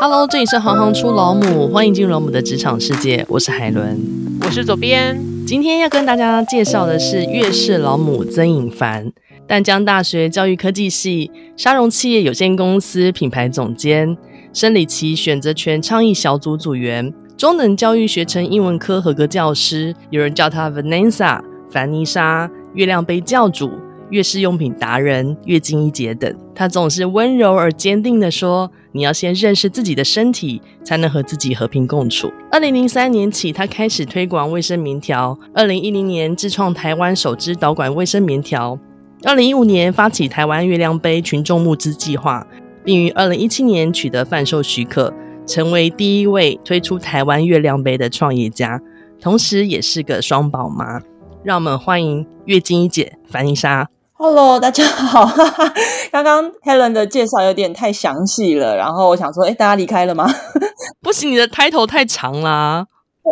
Hello，这里是行行出老母，欢迎进入老母的职场世界。我是海伦，我是左边。今天要跟大家介绍的是月氏老母曾颖凡，淡江大学教育科技系沙龙企业有限公司品牌总监，生理期选择权倡议小组组员，中等教育学程英文科合格教师，有人叫她 Vanessa 凡妮莎，月亮杯教主。越式用品达人、月经一姐等，他总是温柔而坚定地说：“你要先认识自己的身体，才能和自己和平共处。”二零零三年起，她开始推广卫生棉条。二零一零年，自创台湾首支导管卫生棉条。二零一五年，发起台湾月亮杯群众募资计划，并于二零一七年取得贩售许可，成为第一位推出台湾月亮杯的创业家，同时也是个双宝妈。让我们欢迎月经一姐凡妮莎。Hello，大家好。刚刚 Helen 的介绍有点太详细了，然后我想说，哎，大家离开了吗？不行，你的 title 太长啦。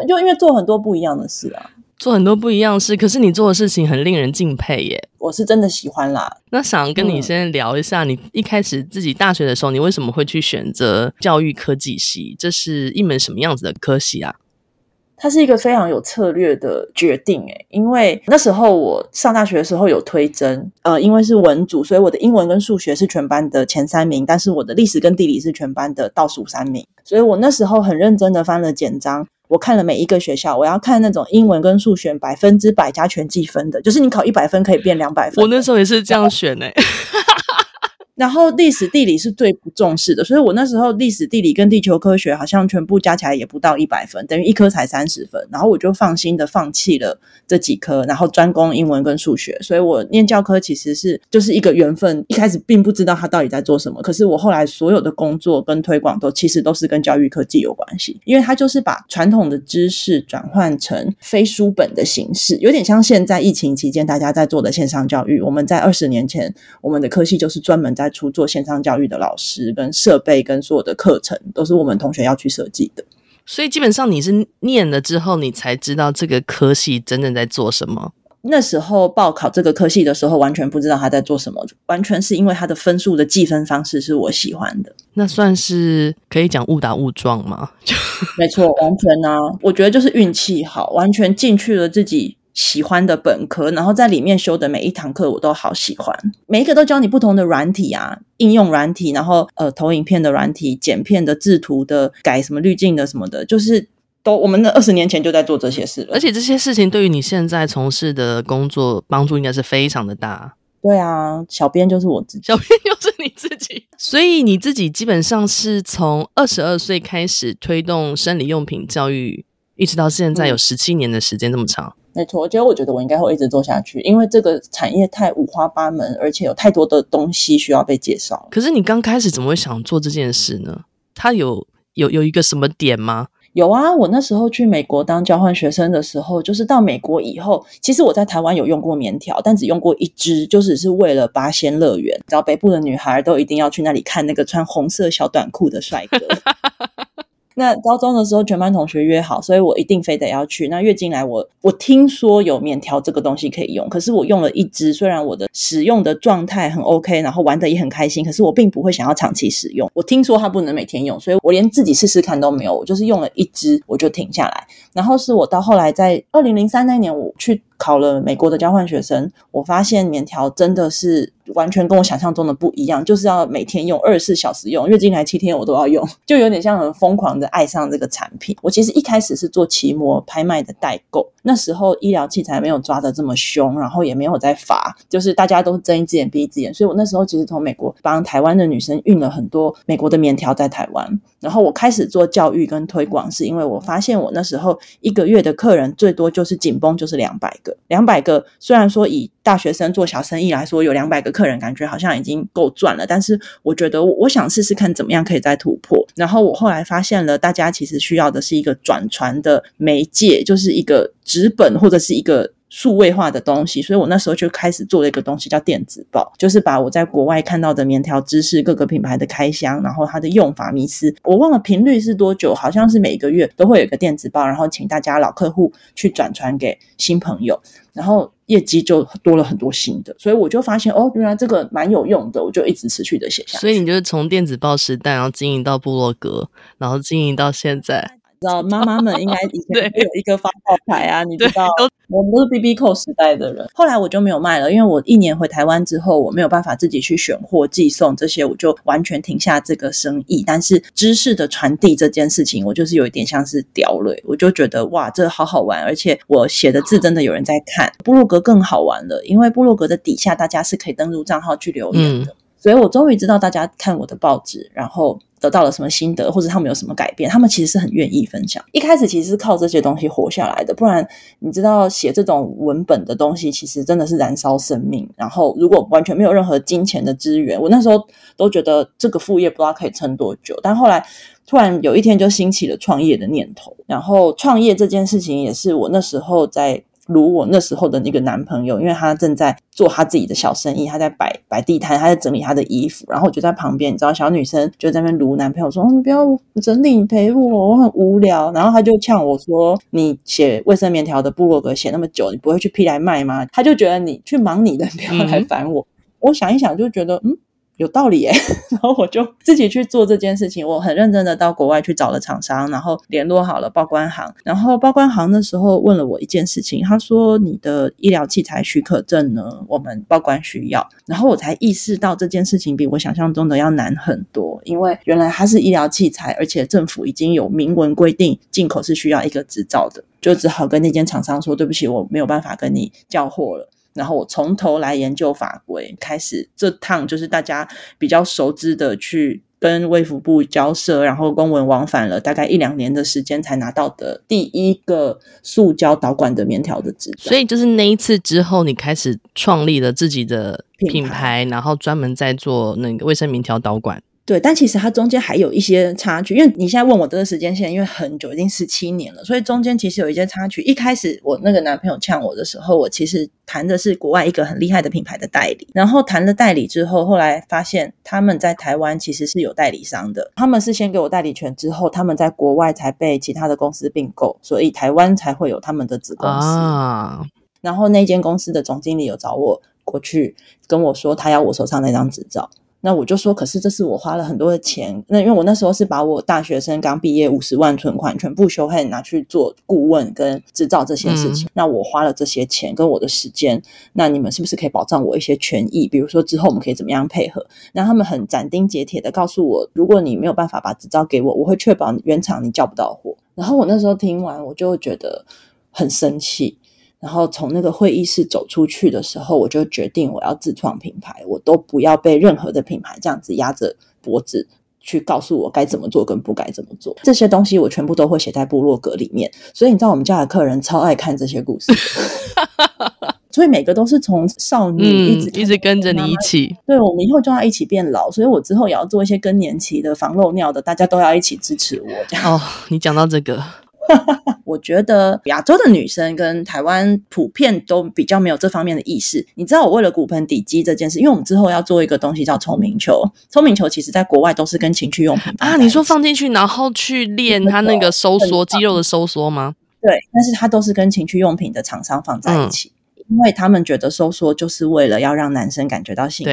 就因为做很多不一样的事啊，做很多不一样的事，可是你做的事情很令人敬佩耶。我是真的喜欢啦。那想跟你先聊一下，嗯、你一开始自己大学的时候，你为什么会去选择教育科技系？这是一门什么样子的科系啊？它是一个非常有策略的决定，诶，因为那时候我上大学的时候有推甄，呃，因为是文组，所以我的英文跟数学是全班的前三名，但是我的历史跟地理是全班的倒数三名，所以我那时候很认真的翻了简章，我看了每一个学校，我要看那种英文跟数学百分之百加权计分的，就是你考一百分可以变两百分。我那时候也是这样选诶。然后历史地理是最不重视的，所以我那时候历史地理跟地球科学好像全部加起来也不到一百分，等于一科才三十分。然后我就放心的放弃了这几科，然后专攻英文跟数学。所以我念教科其实是就是一个缘分，一开始并不知道他到底在做什么。可是我后来所有的工作跟推广都其实都是跟教育科技有关系，因为它就是把传统的知识转换成非书本的形式，有点像现在疫情期间大家在做的线上教育。我们在二十年前，我们的科系就是专门在出做线上教育的老师跟设备跟所有的课程都是我们同学要去设计的，所以基本上你是念了之后，你才知道这个科系真正在做什么。那时候报考这个科系的时候，完全不知道他在做什么，完全是因为他的分数的计分方式是我喜欢的。那算是可以讲误打误撞吗？没错，完全啊，我觉得就是运气好，完全进去了自己。喜欢的本科，然后在里面修的每一堂课我都好喜欢，每一个都教你不同的软体啊，应用软体，然后呃投影片的软体、剪片的、制图的、改什么滤镜的什么的，就是都我们那二十年前就在做这些事了。而且这些事情对于你现在从事的工作帮助应该是非常的大。对啊，小编就是我自己，小编就是你自己，所以你自己基本上是从二十二岁开始推动生理用品教育，一直到现在有十七年的时间，这么长。没错，我觉得我觉得我应该会一直做下去，因为这个产业太五花八门，而且有太多的东西需要被介绍。可是你刚开始怎么会想做这件事呢？它有有有一个什么点吗？有啊，我那时候去美国当交换学生的时候，就是到美国以后，其实我在台湾有用过棉条，但只用过一支，就只是为了八仙乐园。只要北部的女孩都一定要去那里看那个穿红色小短裤的帅哥。那高中的时候，全班同学约好，所以我一定非得要去。那月经来我，我听说有棉条这个东西可以用，可是我用了一支，虽然我的使用的状态很 OK，然后玩得也很开心，可是我并不会想要长期使用。我听说它不能每天用，所以我连自己试试看都没有，我就是用了一支我就停下来。然后是我到后来在二零零三那年，我去考了美国的交换学生，我发现棉条真的是。完全跟我想象中的不一样，就是要每天用二十四小时用，月经来七天我都要用，就有点像很疯狂的爱上这个产品。我其实一开始是做奇摩拍卖的代购，那时候医疗器材没有抓得这么凶，然后也没有在罚，就是大家都睁一只眼闭一只眼，所以我那时候其实从美国帮台湾的女生运了很多美国的棉条在台湾。然后我开始做教育跟推广，是因为我发现我那时候一个月的客人最多就是紧绷就是两百个，两百个虽然说以大学生做小生意来说有两百个客人感觉好像已经够赚了，但是我觉得我想试试看怎么样可以再突破。然后我后来发现了，大家其实需要的是一个转传的媒介，就是一个纸本或者是一个。数位化的东西，所以我那时候就开始做了一个东西叫电子报，就是把我在国外看到的棉条知识、各个品牌的开箱，然后它的用法、迷思，我忘了频率是多久，好像是每个月都会有个电子报，然后请大家老客户去转传给新朋友。然后业绩就多了很多新的，所以我就发现哦，原来这个蛮有用的，我就一直持续的写下。所以你就是从电子报时代，然后经营到部落格，然后经营到现在。知道妈妈们应该以前 会有一个发号牌啊，你知道，我们都是 BB 扣时代的人。后来我就没有卖了，因为我一年回台湾之后，我没有办法自己去选货、寄送这些，我就完全停下这个生意。但是知识的传递这件事情，我就是有一点像是掉泪，我就觉得哇，这好好玩，而且我写的字真的有人在看。部落格更好玩了，因为部落格的底下大家是可以登录账号去留言的。嗯所以我终于知道大家看我的报纸，然后得到了什么心得，或者他们有什么改变，他们其实是很愿意分享。一开始其实是靠这些东西活下来的，不然你知道写这种文本的东西，其实真的是燃烧生命。然后如果完全没有任何金钱的资源，我那时候都觉得这个副业不知道可以撑多久。但后来突然有一天就兴起了创业的念头，然后创业这件事情也是我那时候在。如我那时候的那个男朋友，因为他正在做他自己的小生意，他在摆摆地摊，他在整理他的衣服，然后我就在旁边，你知道，小女生就在那边卢男朋友说：“你不要整理，你陪我，我很无聊。”然后他就呛我说：“你写卫生棉条的部落格写那么久，你不会去批来卖吗？”他就觉得你去忙你的，不要来烦我。我想一想，就觉得嗯。有道理耶，然后我就自己去做这件事情。我很认真的到国外去找了厂商，然后联络好了报关行。然后报关行的时候问了我一件事情，他说：“你的医疗器材许可证呢？我们报关需要。”然后我才意识到这件事情比我想象中的要难很多，因为原来它是医疗器材，而且政府已经有明文规定进口是需要一个执照的，就只好跟那间厂商说：“对不起，我没有办法跟你交货了。”然后我从头来研究法规，开始这趟就是大家比较熟知的，去跟卫福部交涉，然后公文往返了大概一两年的时间，才拿到的第一个塑胶导管的棉条的执照。所以就是那一次之后，你开始创立了自己的品牌，品牌然后专门在做那个卫生棉条导管。对，但其实它中间还有一些插曲，因为你现在问我这个时间线，因为很久，已经十七年了，所以中间其实有一些插曲。一开始我那个男朋友呛我的时候，我其实谈的是国外一个很厉害的品牌的代理，然后谈了代理之后，后来发现他们在台湾其实是有代理商的，他们是先给我代理权之后，他们在国外才被其他的公司并购，所以台湾才会有他们的子公司。啊，然后那间公司的总经理有找我过去跟我说，他要我手上那张执照。那我就说，可是这是我花了很多的钱。那因为我那时候是把我大学生刚毕业五十万存款全部修黑拿去做顾问跟制造这些事情。嗯、那我花了这些钱跟我的时间，那你们是不是可以保障我一些权益？比如说之后我们可以怎么样配合？那他们很斩钉截铁的告诉我，如果你没有办法把执照给我，我会确保原厂你叫不到货。然后我那时候听完，我就觉得很生气。然后从那个会议室走出去的时候，我就决定我要自创品牌，我都不要被任何的品牌这样子压着脖子去告诉我该怎么做跟不该怎么做。这些东西我全部都会写在部落格里面。所以你知道我们家的客人超爱看这些故事，所以每个都是从少女一直、嗯、一直跟着你一起。对，我们以后就要一起变老，所以我之后也要做一些更年期的防漏尿的，大家都要一起支持我。这样哦，你讲到这个。我觉得亚洲的女生跟台湾普遍都比较没有这方面的意识。你知道，我为了骨盆底肌这件事，因为我们之后要做一个东西叫聪明球。聪明球其实在国外都是跟情趣用品啊，你说放进去然后去练它那个收缩肌肉的收缩吗？对，但是它都是跟情趣用品的厂商放在一起，嗯、因为他们觉得收缩就是为了要让男生感觉到幸福。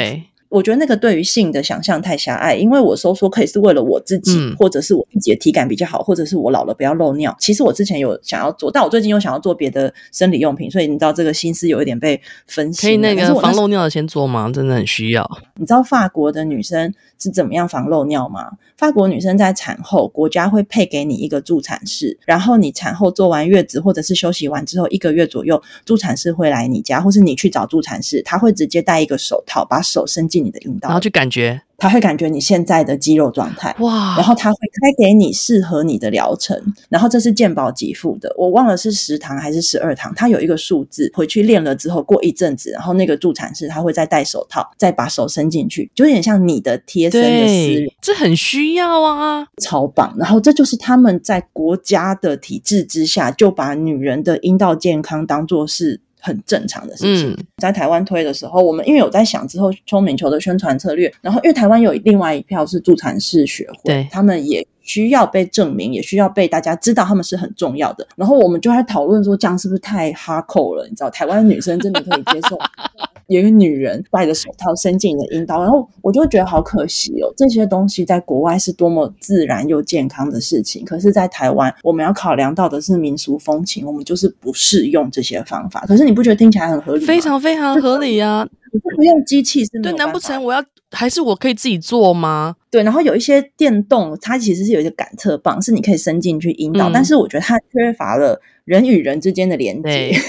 对。我觉得那个对于性的想象太狭隘，因为我收缩可以是为了我自己，嗯、或者是我自己的体感比较好，或者是我老了不要漏尿。其实我之前有想要做，但我最近又想要做别的生理用品，所以你知道这个心思有一点被分析。可以那个防漏尿的先做吗？真的很需要。你知道法国的女生是怎么样防漏尿吗？法国女生在产后，国家会配给你一个助产士，然后你产后做完月子或者是休息完之后一个月左右，助产士会来你家，或是你去找助产士，他会直接戴一个手套，把手伸进你的阴道，然后去感觉。他会感觉你现在的肌肉状态，哇！然后他会开给你适合你的疗程，然后这是健保给付的，我忘了是十堂还是十二堂，他有一个数字，回去练了之后，过一阵子，然后那个助产士他会再戴手套，再把手伸进去，就有点像你的贴身的私人，这很需要啊，超棒！然后这就是他们在国家的体制之下，就把女人的阴道健康当做是。很正常的事情，嗯、在台湾推的时候，我们因为有在想之后聪明球的宣传策略，然后因为台湾有另外一票是助产士学会，对。他们也需要被证明，也需要被大家知道他们是很重要的。然后我们就在讨论说，这样是不是太 hardcore 了？你知道，台湾女生真的可以接受 有一个女人戴着手套伸进你的阴道？然后我就会觉得好可惜哦，这些东西在国外是多么自然又健康的事情，可是，在台湾我们要考量到的是民俗风情，我们就是不适用这些方法。可是你不觉得听起来很合理吗？非常非常合理啊！你不用机器是没有。对，难不成我要还是我可以自己做吗？对，然后有一些电动，它其实是有一个感测棒，是你可以伸进去引导，嗯、但是我觉得它缺乏了人与人之间的连接。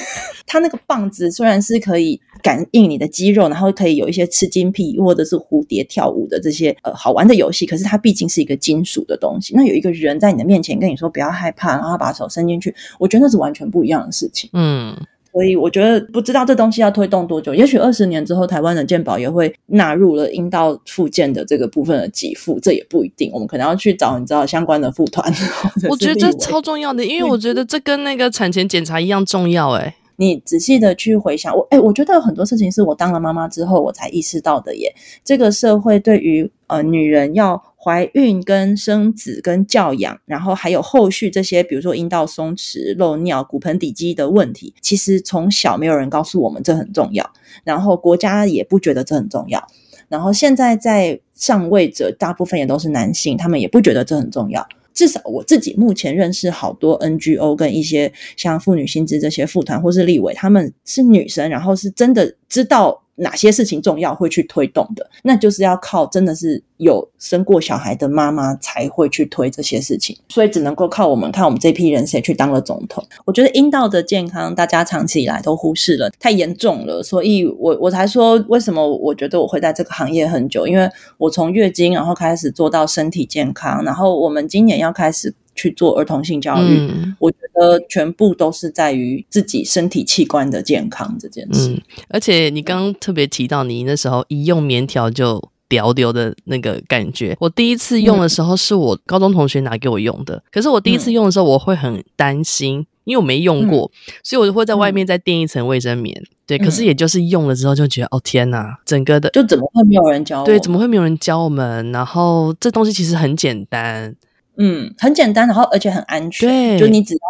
它那个棒子虽然是可以感应你的肌肉，然后可以有一些吃金币或者是蝴蝶跳舞的这些呃好玩的游戏，可是它毕竟是一个金属的东西。那有一个人在你的面前跟你说不要害怕，然后把手伸进去，我觉得那是完全不一样的事情。嗯。所以我觉得不知道这东西要推动多久，也许二十年之后，台湾的健保也会纳入了阴道复健的这个部分的给付，这也不一定。我们可能要去找你知道相关的副团。我觉得这超重要的，因为我觉得这跟那个产前检查一样重要。哎，你仔细的去回想，我哎，我觉得有很多事情是我当了妈妈之后我才意识到的耶。这个社会对于呃女人要。怀孕跟生子跟教养，然后还有后续这些，比如说阴道松弛、漏尿、骨盆底肌的问题，其实从小没有人告诉我们这很重要，然后国家也不觉得这很重要，然后现在在上位者大部分也都是男性，他们也不觉得这很重要。至少我自己目前认识好多 NGO 跟一些像妇女新知这些妇团或是立委，他们是女生，然后是真的知道。哪些事情重要会去推动的，那就是要靠真的是有生过小孩的妈妈才会去推这些事情，所以只能够靠我们看我们这批人谁去当了总统。我觉得阴道的健康大家长期以来都忽视了，太严重了，所以我我才说为什么我觉得我会在这个行业很久，因为我从月经然后开始做到身体健康，然后我们今年要开始。去做儿童性教育，嗯，我觉得全部都是在于自己身体器官的健康这件事。嗯，而且你刚刚特别提到你那时候一用棉条就掉掉的那个感觉，我第一次用的时候是我高中同学拿给我用的，可是我第一次用的时候我会很担心，因为我没用过，所以我就会在外面再垫一层卫生棉。对，可是也就是用了之后就觉得，哦天哪，整个的就怎么会没有人教我？对，怎么会没有人教我们？然后这东西其实很简单。嗯，很简单，然后而且很安全。对，就你只要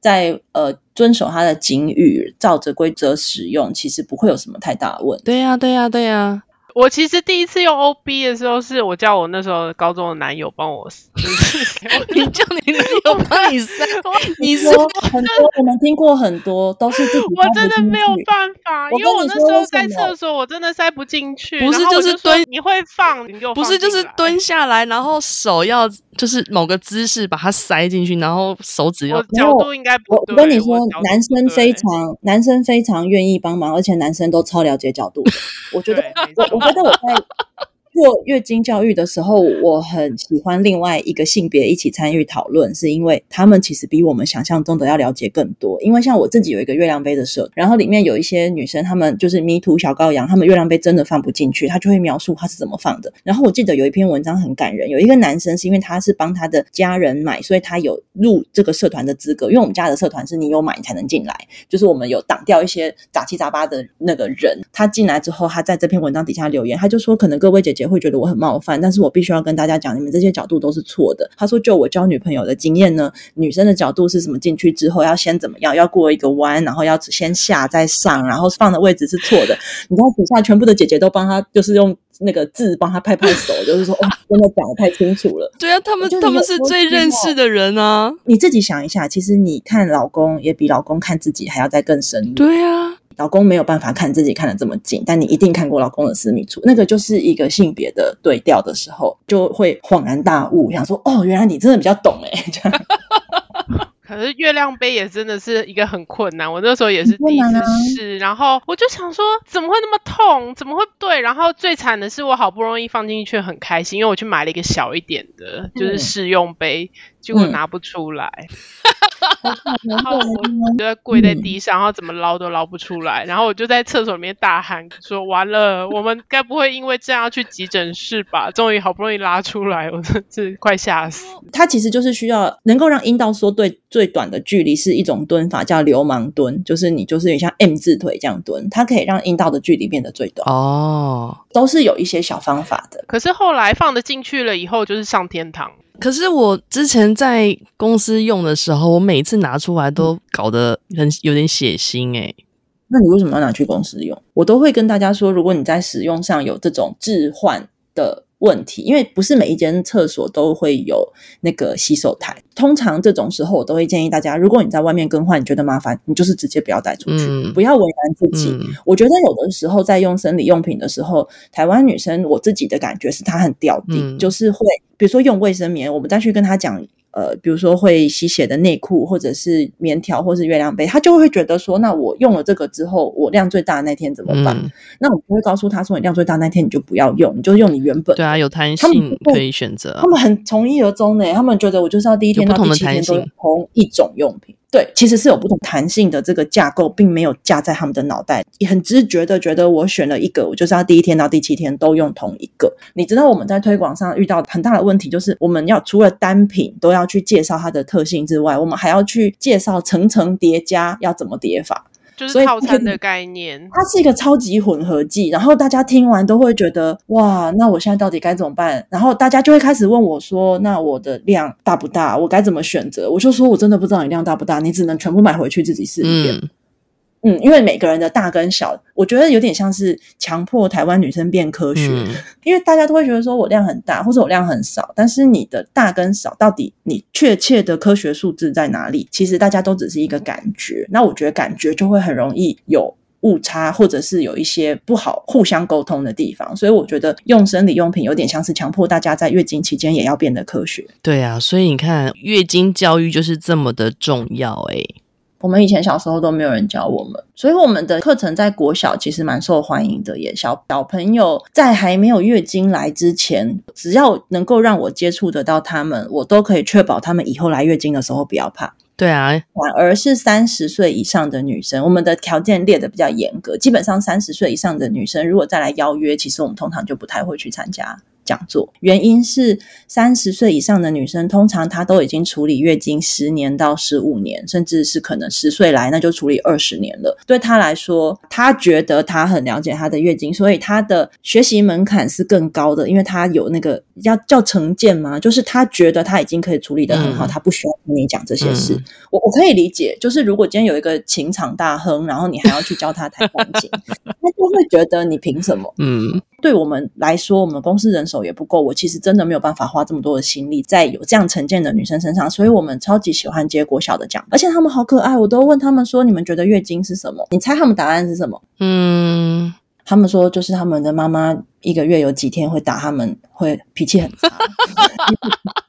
在呃遵守它的警语，照着规则使用，其实不会有什么太大的问题。对呀，对呀，对呀。我其实第一次用 OB 的时候，是我叫我那时候高中的男友帮我，你叫你男友帮你塞，你说很多，我们听过很多都是自己，我真的没有办法，因为我那时候在厕所，我真的塞不进去。不是，就是蹲，你会放，你就不是，就是蹲下来，然后手要就是某个姿势把它塞进去，然后手指要角度应该不对。我跟你说，男生非常，男生非常愿意帮忙，而且男生都超了解角度。我觉得我。觉得我在做月经教育的时候，我很喜欢另外一个性别一起参与讨论，是因为他们其实比我们想象中的要了解更多。因为像我自己有一个月亮杯的社，然后里面有一些女生，她们就是迷途小羔羊，她们月亮杯真的放不进去，她就会描述她是怎么放的。然后我记得有一篇文章很感人，有一个男生是因为他是帮他的家人买，所以他有入这个社团的资格。因为我们家的社团是你有买你才能进来，就是我们有挡掉一些杂七杂八的那个人。他进来之后，他在这篇文章底下留言，他就说可能各位姐姐会觉得我很冒犯，但是我必须要跟大家讲，你们这些角度都是错的。他说，就我交女朋友的经验呢，女生的角度是什么？进去之后要先怎么样？要过一个弯，然后要先下再上，然后放的位置是错的。你知道底下全部的姐姐都帮他，就是用那个字帮他拍拍手，就是说，哦，真的讲的太清楚了。对啊，他们他们是最认识的人啊。你自己想一下，其实你看老公也比老公看自己还要再更深入。对啊。老公没有办法看自己看得这么近，但你一定看过老公的私密处，那个就是一个性别的对调的时候，就会恍然大悟，想说哦，原来你真的比较懂哎，这样。可是月亮杯也真的是一个很困难，我那时候也是第一次试，啊、然后我就想说怎么会那么痛，怎么会对？然后最惨的是我好不容易放进去很开心，因为我去买了一个小一点的，就是试用杯，嗯、结果拿不出来。嗯然后我就在跪在地上，然后怎么捞都捞不出来，然后我就在厕所里面大喊说：“完了，我们该不会因为这样去急诊室吧？”终于好不容易拉出来，我真是快吓死。它其实就是需要能够让阴道缩对最短的距离，是一种蹲法，叫流氓蹲，就是你就是像 M 字腿这样蹲，它可以让阴道的距离变得最短。哦，都是有一些小方法的。可是后来放的进去了以后，就是上天堂。可是我之前在公司用的时候，我每次拿出来都搞得很有点血腥哎、欸。那你为什么要拿去公司用？我都会跟大家说，如果你在使用上有这种置换的问题，因为不是每一间厕所都会有那个洗手台。通常这种时候，我都会建议大家，如果你在外面更换，你觉得麻烦，你就是直接不要带出去，嗯、不要为难自己。嗯、我觉得有的时候在用生理用品的时候，台湾女生我自己的感觉是她很掉地，嗯、就是会比如说用卫生棉，我们再去跟她讲。呃，比如说会吸血的内裤，或者是棉条，或是月亮杯，他就会觉得说，那我用了这个之后，我量最大的那天怎么办？嗯、那我不会告诉他说，你量最大那天你就不要用，你就用你原本。对啊，有弹性可以选择。他们很从一而终呢，他们觉得我就是要第一天到第七天都用同一种用品。对，其实是有不同弹性的这个架构，并没有架在他们的脑袋，也很直觉的觉得我选了一个，我就是要第一天到第七天都用同一个。你知道我们在推广上遇到很大的问题，就是我们要除了单品都要去介绍它的特性之外，我们还要去介绍层层叠加要怎么叠法。就是套餐的概念，它是一个超级混合剂，然后大家听完都会觉得哇，那我现在到底该怎么办？然后大家就会开始问我说，那我的量大不大？我该怎么选择？我就说我真的不知道你量大不大，你只能全部买回去自己试一遍。嗯嗯，因为每个人的大跟小，我觉得有点像是强迫台湾女生变科学，嗯、因为大家都会觉得说我量很大，或者我量很少，但是你的大跟少到底你确切的科学数字在哪里？其实大家都只是一个感觉，那我觉得感觉就会很容易有误差，或者是有一些不好互相沟通的地方，所以我觉得用生理用品有点像是强迫大家在月经期间也要变得科学。对啊，所以你看月经教育就是这么的重要诶、欸我们以前小时候都没有人教我们，所以我们的课程在国小其实蛮受欢迎的。也小小朋友在还没有月经来之前，只要能够让我接触得到他们，我都可以确保他们以后来月经的时候不要怕。对啊，反而是三十岁以上的女生，我们的条件列的比较严格，基本上三十岁以上的女生如果再来邀约，其实我们通常就不太会去参加。讲座原因是三十岁以上的女生，通常她都已经处理月经十年到十五年，甚至是可能十岁来，那就处理二十年了。对她来说，她觉得她很了解她的月经，所以她的学习门槛是更高的，因为她有那个要叫成见嘛，就是她觉得她已经可以处理的很好，她、嗯、不需要跟你讲这些事。嗯、我我可以理解，就是如果今天有一个情场大亨，然后你还要去教他弹钢琴，他就会觉得你凭什么？嗯。对我们来说，我们公司人手也不够，我其实真的没有办法花这么多的心力在有这样成见的女生身上，所以我们超级喜欢接国小的奖，而且他们好可爱，我都问他们说：“你们觉得月经是什么？”你猜他们答案是什么？嗯，他们说就是他们的妈妈一个月有几天会打他们，会脾气很差。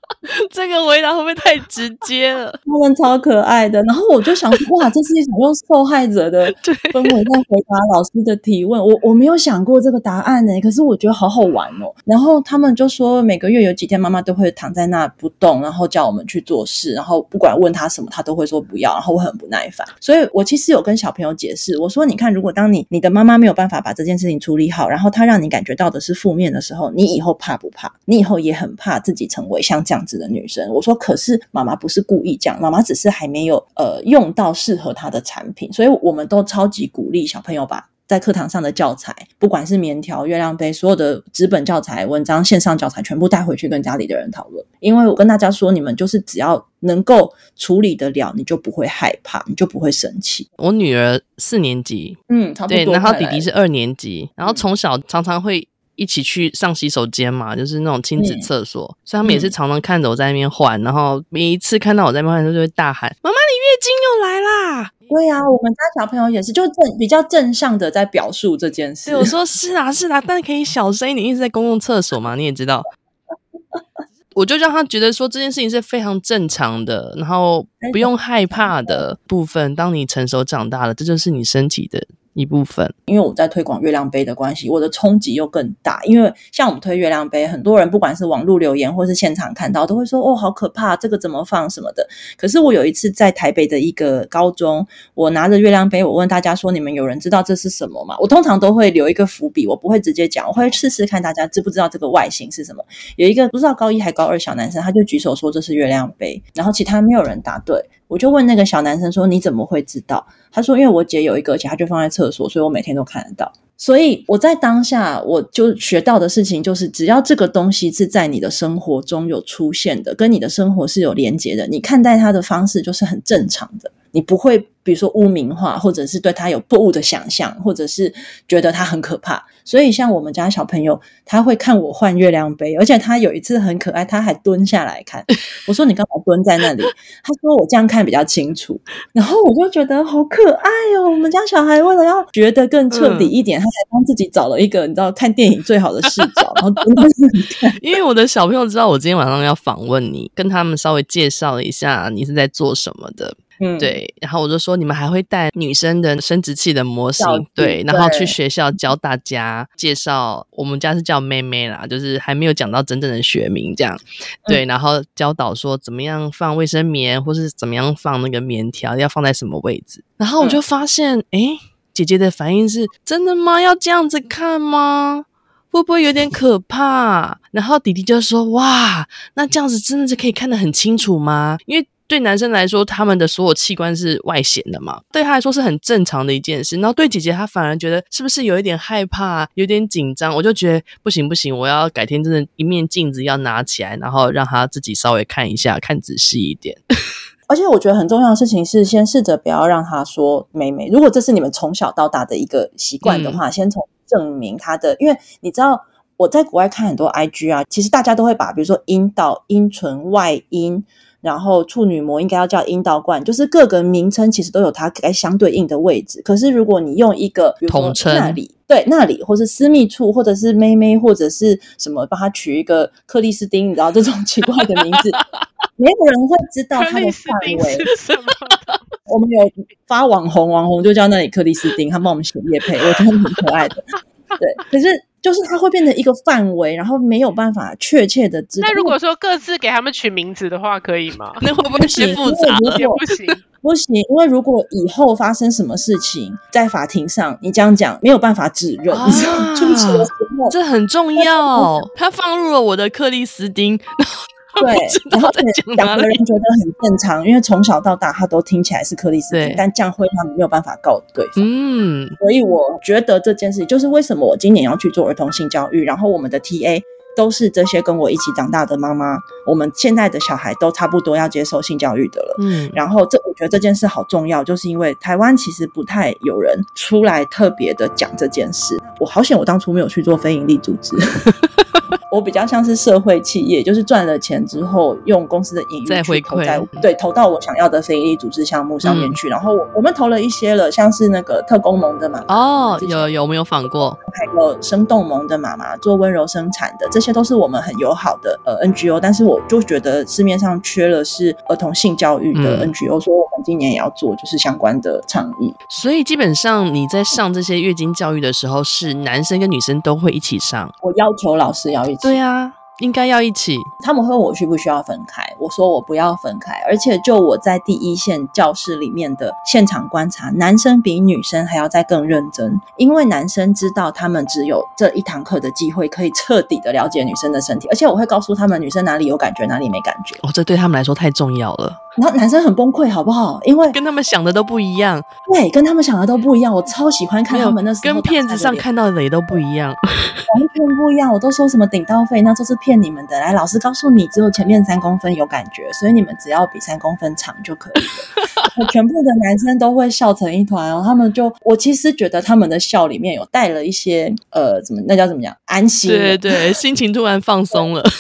这个回答会不会太直接了？他们超可爱的，然后我就想，哇，这是一种用受害者的 氛围在回答老师的提问。我我没有想过这个答案呢，可是我觉得好好玩哦。然后他们就说，每个月有几天妈妈都会躺在那不动，然后叫我们去做事，然后不管问他什么，他都会说不要，然后我很不耐烦。所以我其实有跟小朋友解释，我说，你看，如果当你你的妈妈没有办法把这件事情处理好，然后她让你感觉到的是负面的时候，你以后怕不怕？你以后也很怕自己成为像这样子的女生，我说，可是妈妈不是故意这样，妈妈只是还没有呃用到适合她的产品，所以我们都超级鼓励小朋友把在课堂上的教材，不管是棉条、月亮杯，所有的纸本教材、文章、线上教材，全部带回去跟家里的人讨论。因为我跟大家说，你们就是只要能够处理得了，你就不会害怕，你就不会生气。我女儿四年级，嗯，差不多，对，然后弟弟是二年级，然后从小常常会。一起去上洗手间嘛，就是那种亲子厕所，嗯、所以他们也是常常看着我在那边换，嗯、然后每一次看到我在那边换，就会大喊：“妈妈，你月经又来啦！”对呀、啊，我们家小朋友也是，就正比较正向的在表述这件事。对，我说是啊，是啊，但可以小声一点，一直在公共厕所嘛，你也知道。我就让他觉得说这件事情是非常正常的，然后不用害怕的部分。当你成熟长大了，这就是你身体的。一部分，因为我在推广月亮杯的关系，我的冲击又更大。因为像我们推月亮杯，很多人不管是网络留言或是现场看到，都会说：“哦，好可怕，这个怎么放什么的。”可是我有一次在台北的一个高中，我拿着月亮杯，我问大家说：“你们有人知道这是什么吗？”我通常都会留一个伏笔，我不会直接讲，我会试试看大家知不知道这个外形是什么。有一个不知道高一还高二小男生，他就举手说这是月亮杯，然后其他没有人答。对我就问那个小男生说：“你怎么会知道？”他说：“因为我姐有一个，而且他就放在厕所，所以我每天都看得到。”所以我在当下，我就学到的事情就是，只要这个东西是在你的生活中有出现的，跟你的生活是有连接的，你看待它的方式就是很正常的。你不会，比如说污名化，或者是对他有错误的想象，或者是觉得他很可怕。所以，像我们家小朋友，他会看我换月亮杯，而且他有一次很可爱，他还蹲下来看。我说：“你干嘛蹲在那里？”他说：“我这样看比较清楚。”然后我就觉得好可爱哦。我们家小孩为了要觉得更彻底一点，嗯、他才帮自己找了一个你知道看电影最好的视角，然后蹲在那里看。因为我的小朋友知道我今天晚上要访问你，跟他们稍微介绍一下你是在做什么的。嗯，对，然后我就说你们还会带女生的生殖器的模型，对，然后去学校教大家介绍，我们家是叫妹妹啦，就是还没有讲到真正的学名这样，对，然后教导说怎么样放卫生棉，或是怎么样放那个棉条，要放在什么位置，然后我就发现，哎，姐姐的反应是真的吗？要这样子看吗？会不会有点可怕？然后弟弟就说，哇，那这样子真的是可以看得很清楚吗？因为对男生来说，他们的所有器官是外显的嘛，对他来说是很正常的一件事。然后对姐姐，她反而觉得是不是有一点害怕，有点紧张？我就觉得不行不行，我要改天真的，一面镜子要拿起来，然后让他自己稍微看一下，看仔细一点。而且我觉得很重要的事情是，先试着不要让他说妹妹。如果这是你们从小到大的一个习惯的话，嗯、先从证明他的，因为你知道我在国外看很多 IG 啊，其实大家都会把比如说阴道、阴唇、外阴。然后处女膜应该要叫阴道冠，就是各个名称其实都有它该相对应的位置。可是如果你用一个比如说那里，对，那里或是私密处，或者是妹妹，或者是什么，帮他取一个克里斯汀，你知道这种奇怪的名字，没有人会知道它的范围。我们有发网红，网红就叫那里克里斯汀，他帮我们写业配，我觉得很可爱的。对，可是。就是它会变成一个范围，然后没有办法确切的知道。那如果说各自给他们取名字的话，可以吗？那会不会是复杂了？也不行，不行，因为如果以后发生什么事情，在法庭上你这样讲没有办法指认，啊、出事的时候这很重要。他放入了我的克里斯汀。对，然后两个人觉得很正常，因为从小到大他都听起来是克里斯汀，但这样会让你没有办法告对方。嗯，所以我觉得这件事就是为什么我今年要去做儿童性教育，然后我们的 TA。都是这些跟我一起长大的妈妈，我们现在的小孩都差不多要接受性教育的了。嗯，然后这我觉得这件事好重要，就是因为台湾其实不太有人出来特别的讲这件事。我好险，我当初没有去做非营利组织，我比较像是社会企业，就是赚了钱之后用公司的盈余再回馈，对，投到我想要的非营利组织项目上面去。嗯、然后我我们投了一些了，像是那个特工盟的妈妈哦，有有没有访过？还有生动盟的妈妈做温柔生产的这些。都是我们很友好的呃 NGO，但是我就觉得市面上缺了是儿童性教育的 NGO，所以我们今年也要做就是相关的倡议。所以基本上你在上这些月经教育的时候，是男生跟女生都会一起上？我要求老师要一起。对呀。应该要一起。他们会问我需不需要分开，我说我不要分开。而且就我在第一线教室里面的现场观察，男生比女生还要再更认真，因为男生知道他们只有这一堂课的机会，可以彻底的了解女生的身体。而且我会告诉他们女生哪里有感觉，哪里没感觉。哦，这对他们来说太重要了。然后男生很崩溃，好不好？因为跟他们想的都不一样。对，跟他们想的都不一样。我超喜欢看他们那时候跟片子上看到的也都不一样，完全不一样。我都说什么顶到肺，那都是骗你们的。来，老师告诉你，只有前面三公分有感觉，所以你们只要比三公分长就可以了。全部的男生都会笑成一团哦。他们就，我其实觉得他们的笑里面有带了一些呃，怎么那叫怎么讲？安心。对对，心情突然放松了。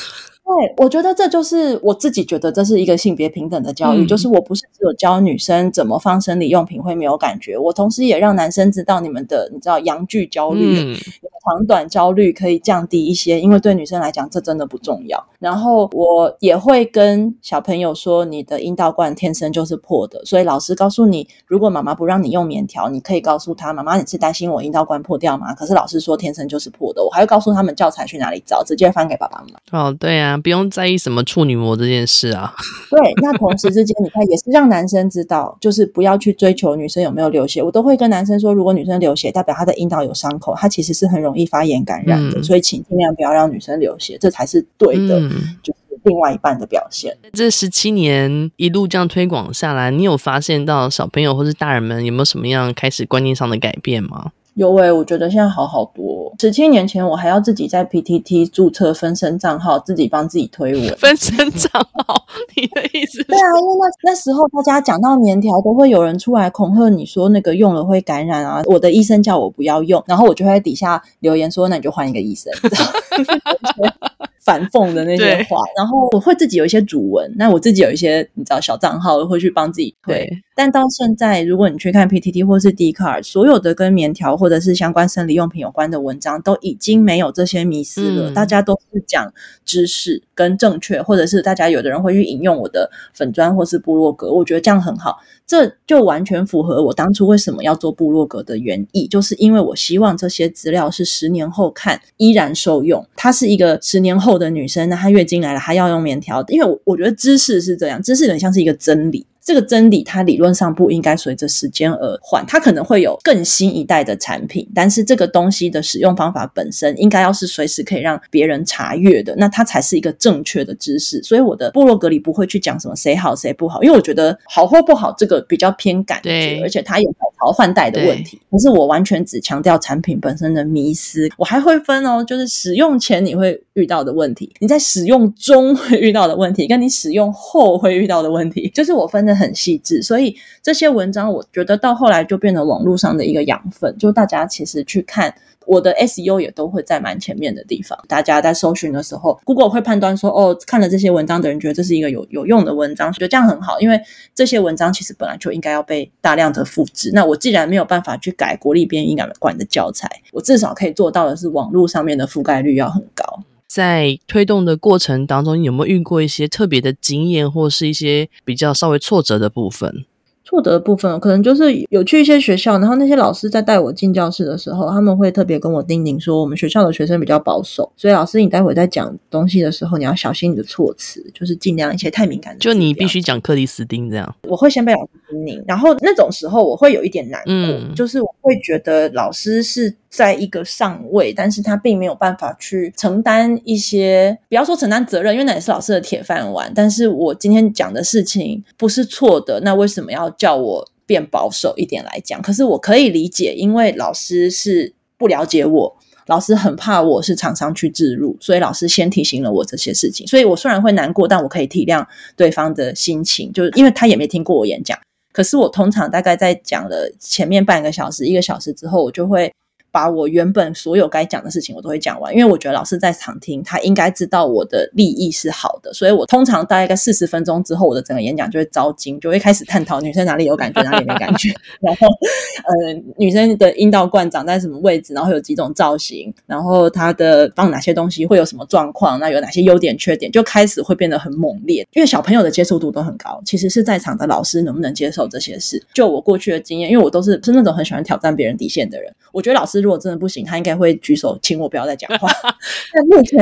对，我觉得这就是我自己觉得这是一个性别平等的教育，嗯、就是我不是只有教女生怎么放生理用品会没有感觉，我同时也让男生知道你们的，你知道阳具焦虑。嗯长短焦虑可以降低一些，因为对女生来讲这真的不重要。然后我也会跟小朋友说，你的阴道冠天生就是破的，所以老师告诉你，如果妈妈不让你用棉条，你可以告诉他，妈妈你是担心我阴道冠破掉吗？可是老师说天生就是破的，我还会告诉他们教材去哪里找，直接翻给爸爸妈妈。哦，对啊，不用在意什么处女膜这件事啊。对，那同时之间你看也是让男生知道，就是不要去追求女生有没有流血，我都会跟男生说，如果女生流血，代表她的阴道有伤口，她其实是很容易。易发炎感染的，嗯、所以请尽量不要让女生流血，这才是对的，嗯、就是另外一半的表现。这十七年一路这样推广下来，你有发现到小朋友或是大人们有没有什么样开始观念上的改变吗？有诶、欸，我觉得现在好好多。十七年前，我还要自己在 PTT 注册分身账号，自己帮自己推文。分身账号，你的意思？对啊，因为那那时候大家讲到棉条，都会有人出来恐吓你说那个用了会感染啊。我的医生叫我不要用，然后我就会在底下留言说，那你就换一个医生。反讽的那些话，然后我会自己有一些主文，那我自己有一些你知道小账号会去帮自己推。对，但到现在，如果你去看 PTT 或是 Dcard，所有的跟棉条或者是相关生理用品有关的文章，都已经没有这些迷思了。嗯、大家都是讲知识跟正确，或者是大家有的人会去引用我的粉砖或是部落格，我觉得这样很好。这就完全符合我当初为什么要做部落格的原意，就是因为我希望这些资料是十年后看依然受用。它是一个十年后的女生，那她月经来了，她要用棉条，因为我我觉得知识是这样，知识有点像是一个真理。这个真理，它理论上不应该随着时间而换，它可能会有更新一代的产品，但是这个东西的使用方法本身应该要是随时可以让别人查阅的，那它才是一个正确的知识。所以我的部落格里不会去讲什么谁好谁不好，因为我觉得好或不好这个比较偏感觉，而且它有改朝换代的问题。对可是我完全只强调产品本身的迷思，我还会分哦，就是使用前你会遇到的问题，你在使用中会遇到的问题，跟你使用后会遇到的问题，就是我分的很细致，所以这些文章我觉得到后来就变成网络上的一个养分，就大家其实去看我的 SEO 也都会在蛮前面的地方。大家在搜寻的时候，Google 会判断说，哦，看了这些文章的人觉得这是一个有有用的文章，觉得这样很好，因为这些文章其实本来就应该要被大量的复制。那我既然没有办法去改国立编译馆的教材，我至少可以做到的是网络上面的覆盖率要很高。在推动的过程当中，你有没有遇过一些特别的经验，或是一些比较稍微挫折的部分？挫折的部分，可能就是有去一些学校，然后那些老师在带我进教室的时候，他们会特别跟我叮咛说，我们学校的学生比较保守，所以老师你待会在讲东西的时候，你要小心你的措辞，就是尽量一些太敏感的，就你必须讲克里斯汀这样。我会先被老师叮咛，然后那种时候我会有一点难过，嗯、就是我会觉得老师是。在一个上位，但是他并没有办法去承担一些，不要说承担责任，因为那也是老师的铁饭碗。但是我今天讲的事情不是错的，那为什么要叫我变保守一点来讲？可是我可以理解，因为老师是不了解我，老师很怕我是厂商去置入，所以老师先提醒了我这些事情。所以我虽然会难过，但我可以体谅对方的心情，就是因为他也没听过我演讲。可是我通常大概在讲了前面半个小时、一个小时之后，我就会。把我原本所有该讲的事情我都会讲完，因为我觉得老师在场听，他应该知道我的利益是好的，所以我通常大概四十分钟之后，我的整个演讲就会招精，就会开始探讨女生哪里有感觉，哪里没感觉，然后呃，女生的阴道冠长在什么位置，然后有几种造型，然后它的放哪些东西会有什么状况，那有哪些优点缺点，就开始会变得很猛烈，因为小朋友的接受度都很高，其实是在场的老师能不能接受这些事。就我过去的经验，因为我都是是那种很喜欢挑战别人底线的人，我觉得老师。如果真的不行，他应该会举手，请我不要再讲话。但目前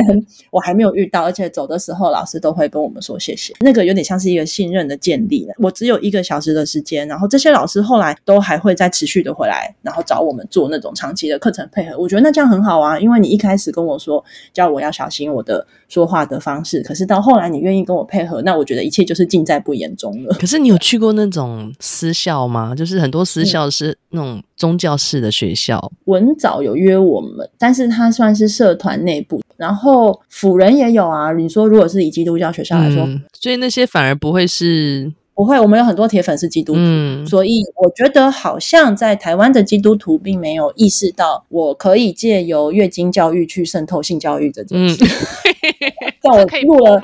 我还没有遇到，而且走的时候老师都会跟我们说谢谢。那个有点像是一个信任的建立。我只有一个小时的时间，然后这些老师后来都还会再持续的回来，然后找我们做那种长期的课程配合。我觉得那这样很好啊，因为你一开始跟我说叫我要小心我的说话的方式，可是到后来你愿意跟我配合，那我觉得一切就是尽在不言中了。可是你有去过那种私校吗？就是很多私校是那种宗教式的学校。文藻有约我们，但是他算是社团内部。然后辅仁也有啊。你说如果是以基督教学校来说，嗯，所以那些反而不会是。不会，我们有很多铁粉是基督徒，嗯、所以我觉得好像在台湾的基督徒并没有意识到，我可以借由月经教育去渗透性教育这件事。但我 录了。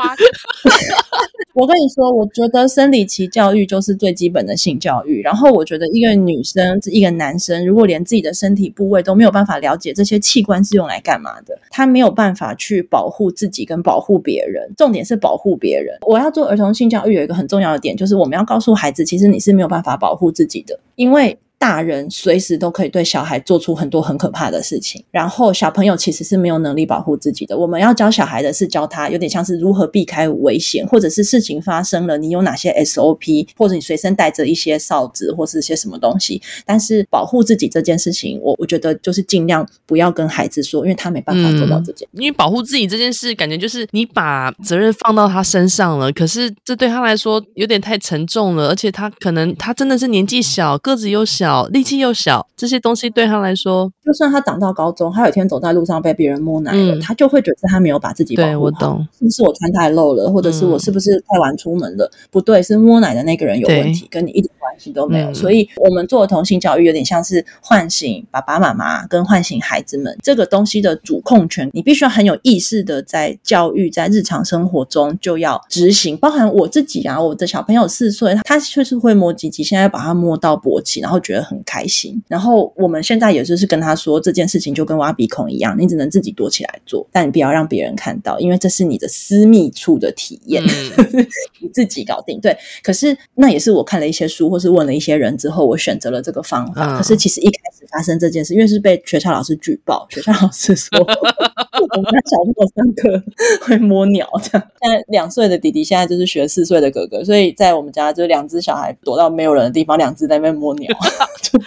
我跟你说，我觉得生理期教育就是最基本的性教育。然后我觉得一个女生、一个男生，如果连自己的身体部位都没有办法了解这些器官是用来干嘛的，他没有办法去保护自己跟保护别人。重点是保护别人。我要做儿童性教育有一个很重要的点，就是我们要告诉孩子，其实你是没有办法保护自己的，因为大人随时都可以对小孩做出很多很可怕的事情，然后小朋友其实是没有能力保护自己的。我们要教小孩的是教他有点像是如何避开危险，或者是事情发生了，你有哪些 SOP，或者你随身带着一些哨子或是一些什么东西。但是保护自己这件事情，我我觉得就是尽量不要跟孩子说，因为他没办法做到这件。因为保护自己这件事，感觉就是你把责任放到他身上了，可是这对他来说有点太沉重了，而且他可能他真的是年纪小，个子又小。力气又小，这些东西对他来说，就算他长到高中，他有一天走在路上被别人摸奶了，嗯、他就会觉得他没有把自己保护好。对，我懂，是不是我穿太露了，或者是我是不是太晚出门了？嗯、不对，是摸奶的那个人有问题，跟你一点关系都没有。嗯、所以，我们做的同性教育有点像是唤醒爸爸妈妈跟唤醒孩子们这个东西的主控权，你必须要很有意识的在教育，在日常生活中就要执行。包含我自己啊，我的小朋友四岁，他确实会摸鸡鸡，现在把他摸到勃起，然后觉得。很开心，然后我们现在也就是跟他说，这件事情就跟挖鼻孔一样，你只能自己躲起来做，但你不要让别人看到，因为这是你的私密处的体验，嗯、你自己搞定。对，可是那也是我看了一些书，或是问了一些人之后，我选择了这个方法。嗯、可是其实一开始发生这件事，因为是被学校老师举报，学校老师说我们家小朋友上课会摸鸟，这样。但两岁的弟弟现在就是学四岁的哥哥，所以在我们家就两只小孩躲到没有人的地方，两只在那边摸鸟。就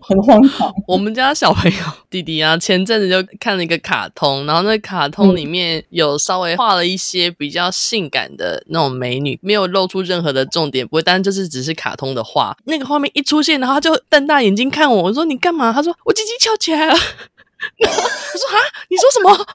很荒唐。我们家小朋友弟弟啊，前阵子就看了一个卡通，然后那卡通里面有稍微画了一些比较性感的那种美女，没有露出任何的重点，不会，但就是只是卡通的画。那个画面一出现，然后他就瞪大眼睛看我，我说你干嘛？他说我鸡鸡翘起来了。我说啊，你说什么？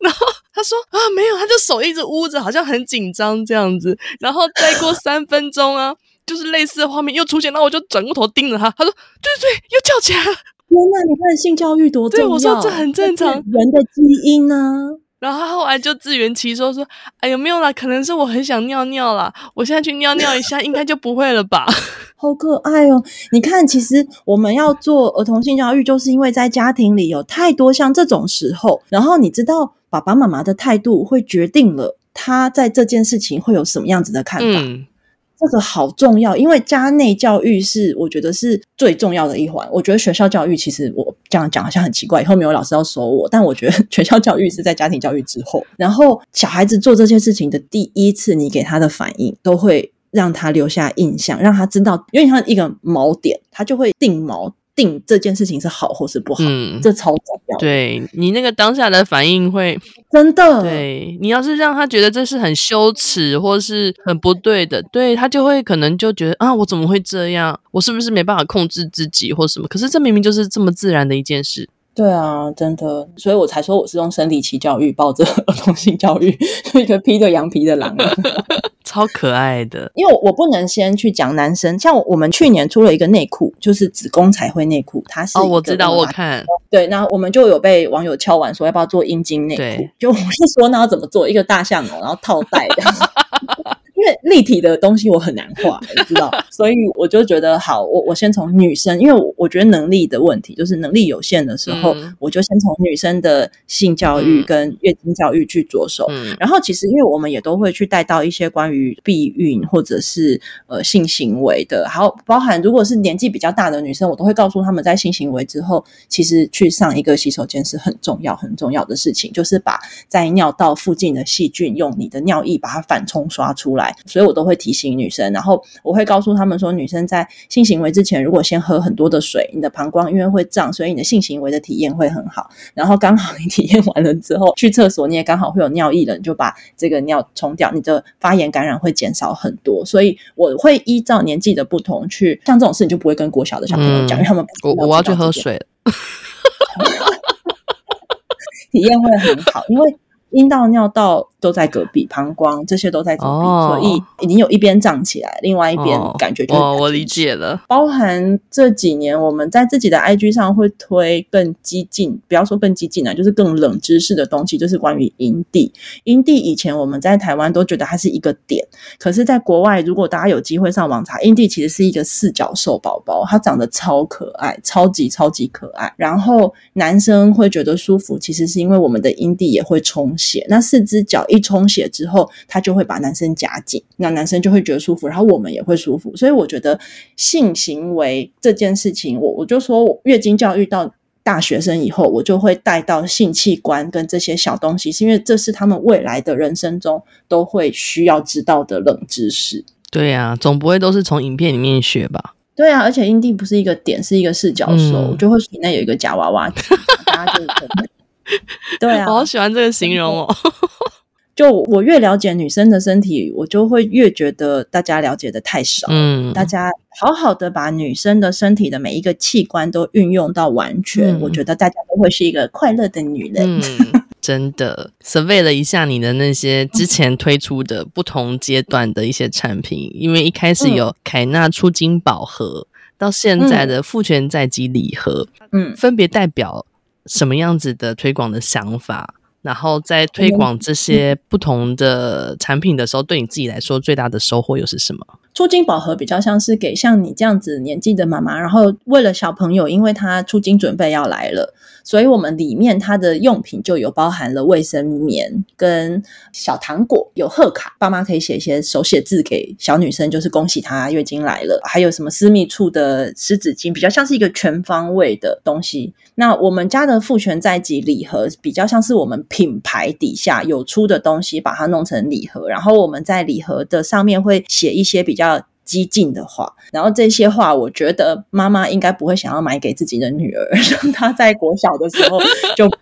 然后他说啊，没有，他就手一直捂着，好像很紧张这样子。然后再过三分钟啊。就是类似的画面又出现，然后我就转过头盯着他。他说：“对对对，又叫起来了。”天哪，你看性教育多重要！对，我说这很正常，人的基因呢、啊。然后他后来就自圆其说说：“哎，有没有啦？可能是我很想尿尿啦。我现在去尿尿一下，应该就不会了吧？” 好可爱哦！你看，其实我们要做儿童性教育，就是因为在家庭里有太多像这种时候，然后你知道爸爸妈妈的态度会决定了他在这件事情会有什么样子的看法。嗯这个好重要，因为家内教育是我觉得是最重要的一环。我觉得学校教育其实我这样讲好像很奇怪，以后没有老师要说我，但我觉得学校教育是在家庭教育之后。然后小孩子做这些事情的第一次，你给他的反应都会让他留下印象，让他知道，因为他一个锚点，他就会定锚。定这件事情是好或是不好，嗯，这超重要。对，你那个当下的反应会真的。对，你要是让他觉得这是很羞耻或是很不对的，对，他就会可能就觉得啊，我怎么会这样？我是不是没办法控制自己或什么？可是这明明就是这么自然的一件事。对啊，真的，所以我才说我是用生理期教育抱着儿童性教育，一个披着羊皮的狼，超可爱的。因为我不能先去讲男生，像我们去年出了一个内裤，就是子宫彩绘内裤，它是哦，我知道，我看对，然后我们就有被网友敲完说要不要做阴茎内裤，就我是说那要怎么做一个大象哦，然后套带这样。因为立体的东西我很难画，你知道，所以我就觉得好，我我先从女生，因为我我觉得能力的问题，就是能力有限的时候，嗯、我就先从女生的性教育跟月经教育去着手。嗯、然后其实因为我们也都会去带到一些关于避孕或者是呃性行为的，还有包含如果是年纪比较大的女生，我都会告诉他们在性行为之后，其实去上一个洗手间是很重要很重要的事情，就是把在尿道附近的细菌用你的尿液把它反冲刷出来。所以我都会提醒女生，然后我会告诉他们说，女生在性行为之前，如果先喝很多的水，你的膀胱因为会胀，所以你的性行为的体验会很好。然后刚好你体验完了之后，去厕所你也刚好会有尿意了，你就把这个尿冲掉，你的发炎感染会减少很多。所以我会依照年纪的不同去，像这种事你就不会跟国小的小朋友讲，嗯、因为他们不我我要去喝水了，体验会很好，因为。阴道、尿道都在隔壁，膀胱这些都在隔壁，哦、所以已经有一边胀起来，另外一边感觉就、哦。我理解了。包含这几年我们在自己的 IG 上会推更激进，不要说更激进啊，就是更冷知识的东西，就是关于阴蒂。阴蒂以前我们在台湾都觉得它是一个点，可是在国外，如果大家有机会上网查，阴蒂其实是一个四角兽宝宝，它长得超可爱，超级超级可爱。然后男生会觉得舒服，其实是因为我们的阴蒂也会充。血，那四只脚一充血之后，他就会把男生夹紧，那男生就会觉得舒服，然后我们也会舒服。所以我觉得性行为这件事情，我我就说月经教育到大学生以后，我就会带到性器官跟这些小东西，是因为这是他们未来的人生中都会需要知道的冷知识。对呀、啊，总不会都是从影片里面学吧？对啊，而且阴蒂不是一个点，是一个视角兽，嗯、就会体内有一个假娃娃，大家就 对啊，我好喜欢这个形容哦。就我越了解女生的身体，我就会越觉得大家了解的太少。嗯，大家好好的把女生的身体的每一个器官都运用到完全，嗯、我觉得大家都会是一个快乐的女人。嗯 真的 survey 了一下你的那些之前推出的不同阶段的一些产品，因为一开始有凯纳出金宝盒，到现在的父权在即礼盒，嗯，分别代表什么样子的推广的想法？然后在推广这些不同的产品的时候，对你自己来说最大的收获又是什么？初经宝盒比较像是给像你这样子年纪的妈妈，然后为了小朋友，因为他初经准备要来了。所以，我们里面它的用品就有包含了卫生棉跟小糖果，有贺卡，爸妈可以写一些手写字给小女生，就是恭喜她月经来了。还有什么私密处的湿纸巾，比较像是一个全方位的东西。那我们家的父权在即礼盒比较像是我们品牌底下有出的东西，把它弄成礼盒，然后我们在礼盒的上面会写一些比较激进的话，然后这些话，我觉得妈妈应该不会想要买给自己的女儿，让她在国小的时候就。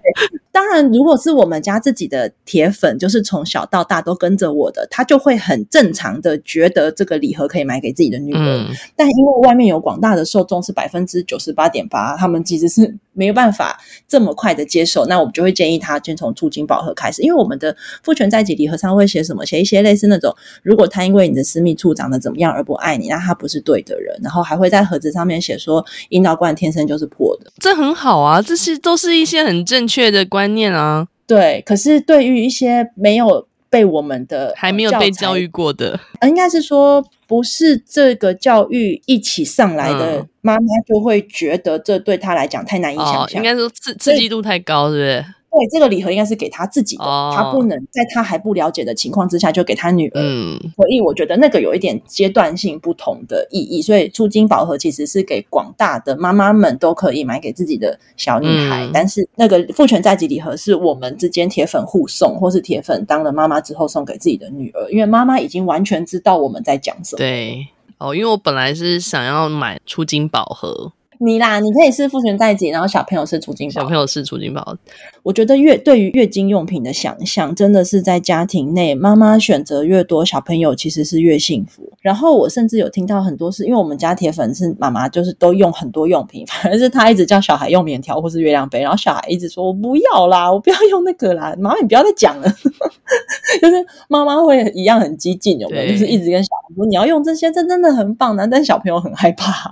当然，如果是我们家自己的铁粉，就是从小到大都跟着我的，他就会很正常的觉得这个礼盒可以买给自己的女儿。嗯、但因为外面有广大的受众是百分之九十八点八，他们其实是没有办法这么快的接受。那我们就会建议他先从促进饱和开始，因为我们的父权在即礼盒上会写什么？写一些类似那种，如果他因为你的私密处长得怎么样而不爱你，那他不是对的人。然后还会在盒子上面写说，阴道冠天生就是破的。这很好啊，这些都是一些很正确的观念啊，对。可是对于一些没有被我们的还没有被教育过的，应该是说不是这个教育一起上来的妈妈，就会觉得这对她来讲太难以想象。哦，应该说刺刺激度太高，是不是？对，这个礼盒应该是给他自己的，哦、他不能在他还不了解的情况之下就给他女儿。嗯，所以我觉得那个有一点阶段性不同的意义。所以出金宝盒其实是给广大的妈妈们都可以买给自己的小女孩，嗯、但是那个父权在即礼盒是我们之间铁粉互送，或是铁粉当了妈妈之后送给自己的女儿，因为妈妈已经完全知道我们在讲什么。对，哦，因为我本来是想要买出金宝盒。你啦，你可以是父权在即，然后小朋友是储金宝，小朋友是储金宝。我觉得月对于月经用品的想象，真的是在家庭内，妈妈选择越多，小朋友其实是越幸福。然后我甚至有听到很多是，因为我们家铁粉是妈妈，就是都用很多用品，反而是她一直叫小孩用棉条或是月亮杯，然后小孩一直说我不要啦，我不要用那个啦，妈妈你不要再讲了。就是妈妈会一样很激进，有没有？就是一直跟小孩说你要用这些，这真的很棒的，但小朋友很害怕。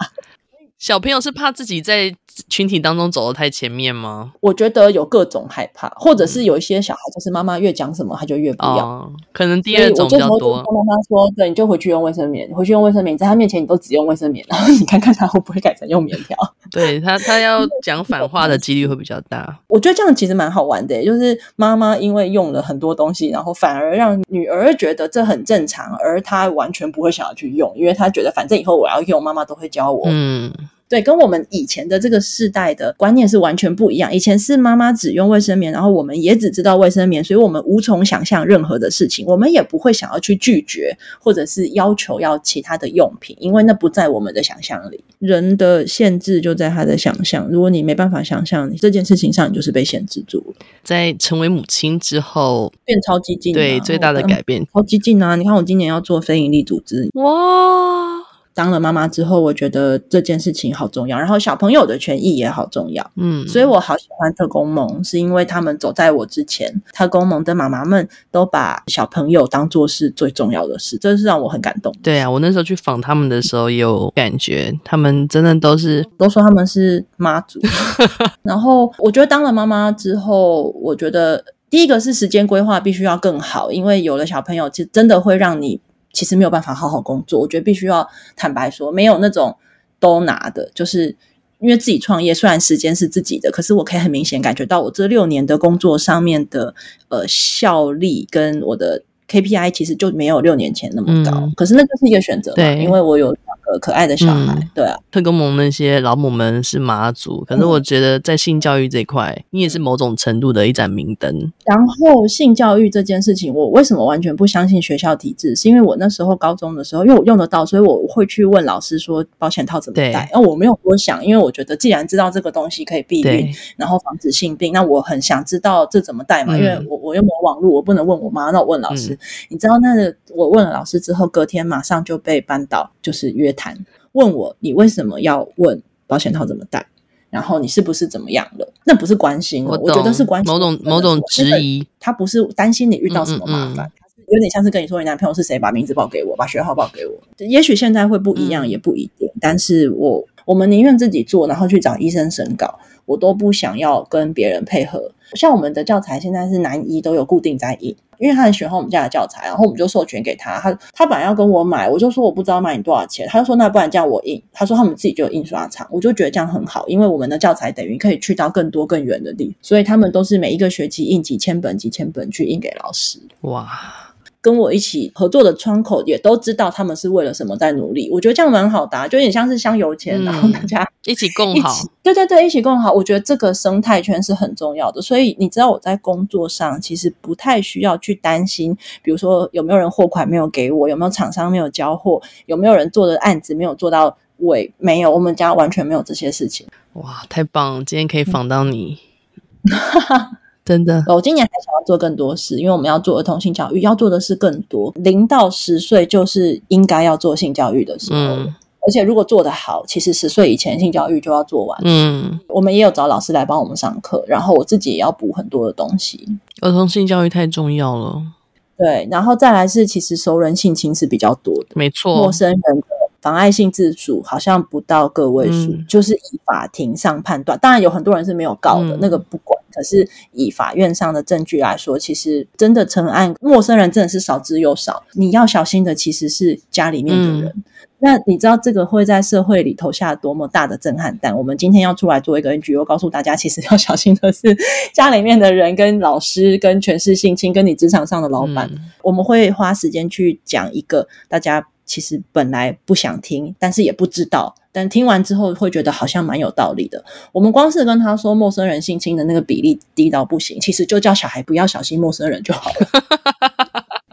小朋友是怕自己在群体当中走得太前面吗？我觉得有各种害怕，或者是有一些小孩，就是妈妈越讲什么，他就越不要。哦、可能第二种比较多。妈妈说：“对，你就回去用卫生棉，回去用卫生棉，在他面前你都只用卫生棉，然后你看看他会不会改成用棉条。”对他，他要讲反话的几率会比较大。我觉得这样其实蛮好玩的，就是妈妈因为用了很多东西，然后反而让女儿觉得这很正常，而她完全不会想要去用，因为她觉得反正以后我要用，妈妈都会教我。嗯。对，跟我们以前的这个世代的观念是完全不一样。以前是妈妈只用卫生棉，然后我们也只知道卫生棉，所以我们无从想象任何的事情，我们也不会想要去拒绝或者是要求要其他的用品，因为那不在我们的想象里。人的限制就在他的想象，如果你没办法想象这件事情上，你就是被限制住了。在成为母亲之后，变超激进，对，最大的改变，超激进啊！你看我今年要做非营利组织，哇。当了妈妈之后，我觉得这件事情好重要，然后小朋友的权益也好重要。嗯，所以我好喜欢特工盟，是因为他们走在我之前，特工盟的妈妈们都把小朋友当做是最重要的事，这是让我很感动。对啊，我那时候去访他们的时候，也有感觉他们真的都是都说他们是妈祖。然后我觉得当了妈妈之后，我觉得第一个是时间规划必须要更好，因为有了小朋友，其实真的会让你。其实没有办法好好工作，我觉得必须要坦白说，没有那种都拿的，就是因为自己创业，虽然时间是自己的，可是我可以很明显感觉到我这六年的工作上面的呃效力跟我的 KPI 其实就没有六年前那么高。嗯、可是那就是一个选择嘛，对，因为我有。可爱的小孩，嗯、对啊，特工盟那些老母们是妈祖，可是我觉得在性教育这一块，嗯、你也是某种程度的一盏明灯。然后性教育这件事情，我为什么完全不相信学校体制？是因为我那时候高中的时候，因为我用得到，所以我会去问老师说保险套怎么戴。那我没有多想，因为我觉得既然知道这个东西可以避孕，然后防止性病，那我很想知道这怎么戴嘛。嗯、因为我我又没有网络，我不能问我妈，那我问老师。嗯、你知道那个我问了老师之后，隔天马上就被班导就是约谈。问我你为什么要问保险套怎么戴？然后你是不是怎么样了？那不是关心，我，我觉得是关心某种某种质疑。他不是担心你遇到什么麻烦，他、嗯嗯、是有点像是跟你说你男朋友是谁，把名字报给我，把学号报给我。也许现在会不一样，嗯、也不一定。但是我我们宁愿自己做，然后去找医生审稿，我都不想要跟别人配合。像我们的教材现在是男一都有固定在印。因为他很喜欢我们家的教材，然后我们就授权给他。他他本来要跟我买，我就说我不知道卖你多少钱。他就说那不然叫我印。他说他们自己就有印刷厂，我就觉得这样很好，因为我们的教材等于可以去到更多更远的地，所以他们都是每一个学期印几千本几千本去印给老师。哇。跟我一起合作的窗口也都知道他们是为了什么在努力，我觉得这样蛮好的啊，就有点像是香油钱，嗯、然后大家一起共好。对对对，一起共好。我觉得这个生态圈是很重要的，所以你知道我在工作上其实不太需要去担心，比如说有没有人货款没有给我，有没有厂商没有交货，有没有人做的案子没有做到尾，没有，我们家完全没有这些事情。哇，太棒了！今天可以访到你。嗯真的，我今年还想要做更多事，因为我们要做儿童性教育，要做的事更多。零到十岁就是应该要做性教育的时候，嗯、而且如果做得好，其实十岁以前性教育就要做完。嗯，我们也有找老师来帮我们上课，然后我自己也要补很多的东西。儿童性教育太重要了，对，然后再来是其实熟人性侵是比较多的，没错，陌生人的妨碍性自主好像不到个位数，嗯、就是以法庭上判断，当然有很多人是没有告的，嗯、那个不管。可是以法院上的证据来说，其实真的成案，陌生人真的是少之又少。你要小心的其实是家里面的人。嗯、那你知道这个会在社会里投下多么大的震撼弹？我们今天要出来做一个 NGO，告诉大家，其实要小心的是家里面的人、跟老师、跟权势性侵、跟你职场上的老板。嗯、我们会花时间去讲一个大家。其实本来不想听，但是也不知道，但听完之后会觉得好像蛮有道理的。我们光是跟他说陌生人性侵的那个比例低到不行，其实就叫小孩不要小心陌生人就好了。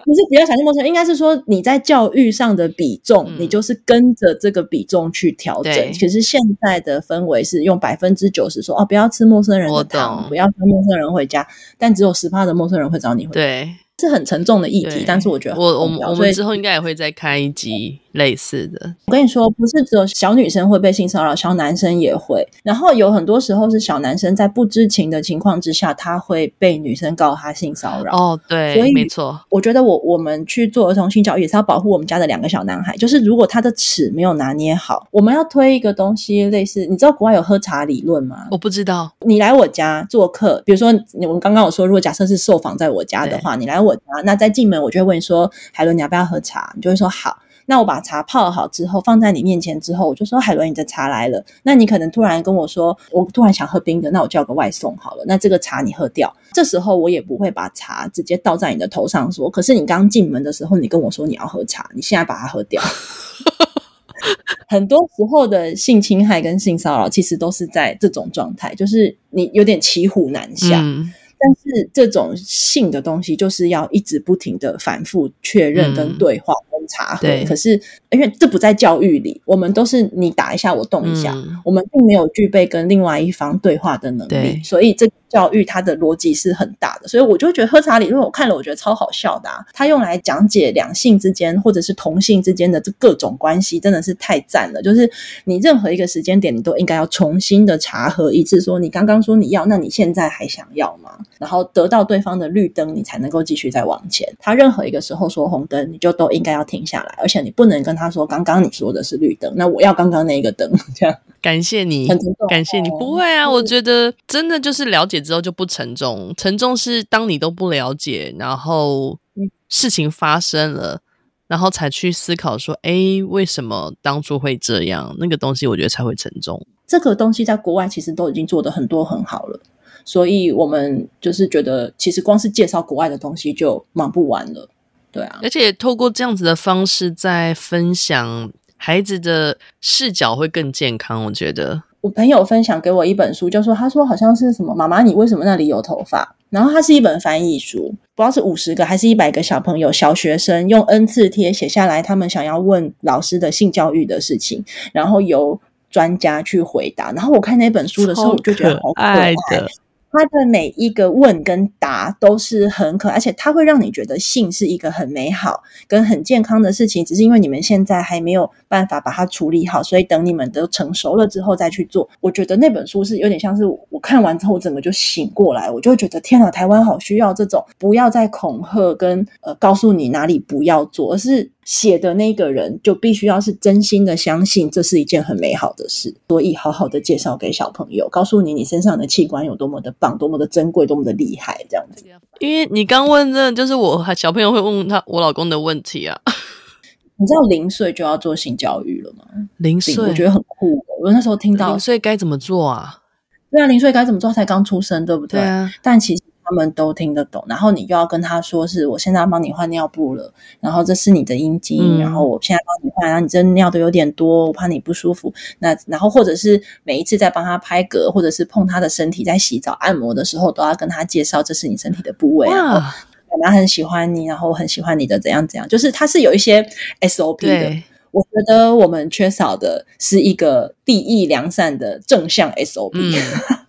不是不要小心陌生人，应该是说你在教育上的比重，嗯、你就是跟着这个比重去调整。对其实现在的氛围是用百分之九十说哦，不要吃陌生人的糖，不要跟陌生人回家，但只有十趴的陌生人会找你回家。对。是很沉重的议题，但是我觉得我我们我们之后应该也会再开一集类似的。我跟你说，不是只有小女生会被性骚扰，小男生也会。然后有很多时候是小男生在不知情的情况之下，他会被女生告他性骚扰。哦，对，所以没错。我觉得我我们去做儿童性教育也是要保护我们家的两个小男孩。就是如果他的尺没有拿捏好，我们要推一个东西，类似你知道国外有喝茶理论吗？我不知道。你来我家做客，比如说我们刚刚有说，如果假设是受访在我家的话，你来我家，那在进门我就会问你说：“海伦，你要不要喝茶？”你就会说：“好。”那我把茶泡好之后放在你面前之后，我就说：“海伦，你的茶来了。”那你可能突然跟我说：“我突然想喝冰的，那我叫个外送好了。”那这个茶你喝掉，这时候我也不会把茶直接倒在你的头上说：“可是你刚进门的时候，你跟我说你要喝茶，你现在把它喝掉。”很多时候的性侵害跟性骚扰其实都是在这种状态，就是你有点骑虎难下。但是这种性的东西，就是要一直不停的反复确认跟对话跟查核。嗯、可是因为这不在教育里，我们都是你打一下我动一下，嗯、我们并没有具备跟另外一方对话的能力，所以这个教育它的逻辑是很大的。所以我就觉得喝茶理论我看了，我觉得超好笑的啊！他用来讲解两性之间或者是同性之间的这各种关系，真的是太赞了。就是你任何一个时间点，你都应该要重新的查核一次，说你刚刚说你要，那你现在还想要吗？然后得到对方的绿灯，你才能够继续再往前。他任何一个时候说红灯，你就都应该要停下来，而且你不能跟他说刚刚你说的是绿灯，那我要刚刚那一个灯。这样，感谢你，感谢你，不会啊，我觉得真的就是了解之后就不沉重，沉重是当你都不了解，然后事情发生了。然后才去思考说，哎，为什么当初会这样？那个东西我觉得才会沉重。这个东西在国外其实都已经做的很多很好了，所以我们就是觉得，其实光是介绍国外的东西就忙不完了。对啊，而且透过这样子的方式在分享，孩子的视角会更健康。我觉得我朋友分享给我一本书，就说他说好像是什么妈妈，你为什么那里有头发？然后它是一本翻译书，不知道是五十个还是一百个小朋友小学生用 N 次贴写下来，他们想要问老师的性教育的事情，然后由专家去回答。然后我看那本书的时候，我就觉得好可爱的。他的每一个问跟答都是很可，而且他会让你觉得性是一个很美好跟很健康的事情，只是因为你们现在还没有办法把它处理好，所以等你们都成熟了之后再去做。我觉得那本书是有点像是我看完之后，我整个就醒过来，我就觉得天哪，台湾好需要这种不要再恐吓跟呃告诉你哪里不要做，而是。写的那个人就必须要是真心的相信这是一件很美好的事，所以好好的介绍给小朋友，告诉你你身上的器官有多么的棒，多么的珍贵，多么的厉害，这样子。因为你刚问这，就是我小朋友会问他我老公的问题啊。你知道零岁就要做性教育了吗？零岁，我觉得很酷。我那时候听到零岁该怎么做啊？对啊，零岁该怎么做？才刚出生，对不对？对啊。但其实。他们都听得懂，然后你又要跟他说是我现在要帮你换尿布了，然后这是你的阴茎，嗯、然后我现在帮你换，然后你这尿的有点多，我怕你不舒服。那然后或者是每一次在帮他拍嗝，或者是碰他的身体，在洗澡按摩的时候，都要跟他介绍这是你身体的部位。然后妈妈很喜欢你，然后我很喜欢你的怎样怎样，就是它是有一些 SOP 的。我觉得我们缺少的是一个利益良善的正向 SOP。嗯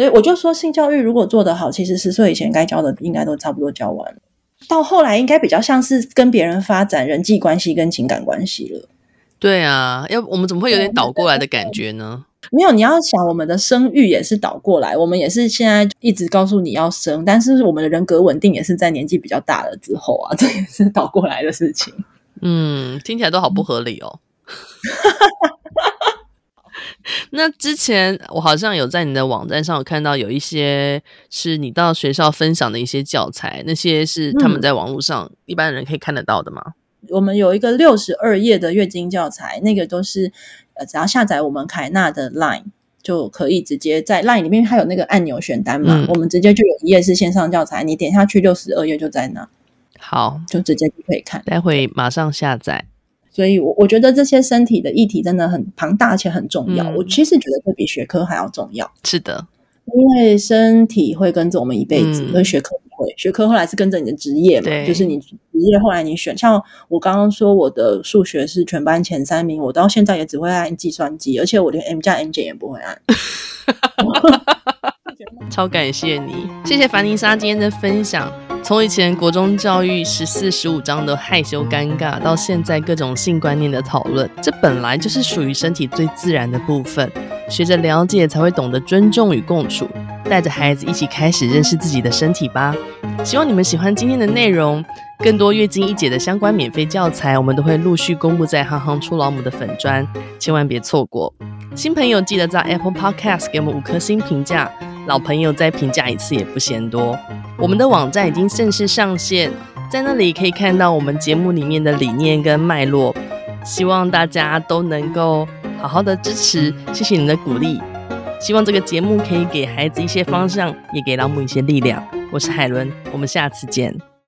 所以我就说，性教育如果做得好，其实十岁以前该教的应该都差不多教完了。到后来应该比较像是跟别人发展人际关系跟情感关系了。对啊，要我们怎么会有点倒过来的感觉呢？没有，你要想我们的生育也是倒过来，我们也是现在一直告诉你要生，但是我们的人格稳定也是在年纪比较大了之后啊，这也是倒过来的事情。嗯，听起来都好不合理哦。那之前我好像有在你的网站上有看到有一些是你到学校分享的一些教材，那些是他们在网络上一般人可以看得到的吗？嗯，我们有一个六十二页的月经教材，那个都是呃，只要下载我们凯纳的 Line 就可以直接在 Line 里面，它有那个按钮选单嘛，嗯，我们直接就有一页是线上教材，你点下去六十二页就在那，好，就直接就可以看，待会马上下载。所以我，我我觉得这些身体的议题真的很庞大，而且很重要。嗯、我其实觉得这比学科还要重要。是的，因为身体会跟着我们一辈子，而、嗯、学科不会。学科后来是跟着你的职业嘛，对就是你职业后来你选。像我刚刚说，我的数学是全班前三名，我到现在也只会按计算机，而且我连 M 加 M 减也不会按。超感谢你，谢谢凡妮莎今天的分享。从以前国中教育十四十五章的害羞尴尬，到现在各种性观念的讨论，这本来就是属于身体最自然的部分。学着了解，才会懂得尊重与共处。带着孩子一起开始认识自己的身体吧。希望你们喜欢今天的内容。更多月经一姐的相关免费教材，我们都会陆续公布在“行行出老母”的粉专，千万别错过。新朋友记得在 Apple Podcast 给我们五颗星评价。老朋友再评价一次也不嫌多。我们的网站已经正式上线，在那里可以看到我们节目里面的理念跟脉络。希望大家都能够好好的支持，谢谢你的鼓励。希望这个节目可以给孩子一些方向，也给老母一些力量。我是海伦，我们下次见。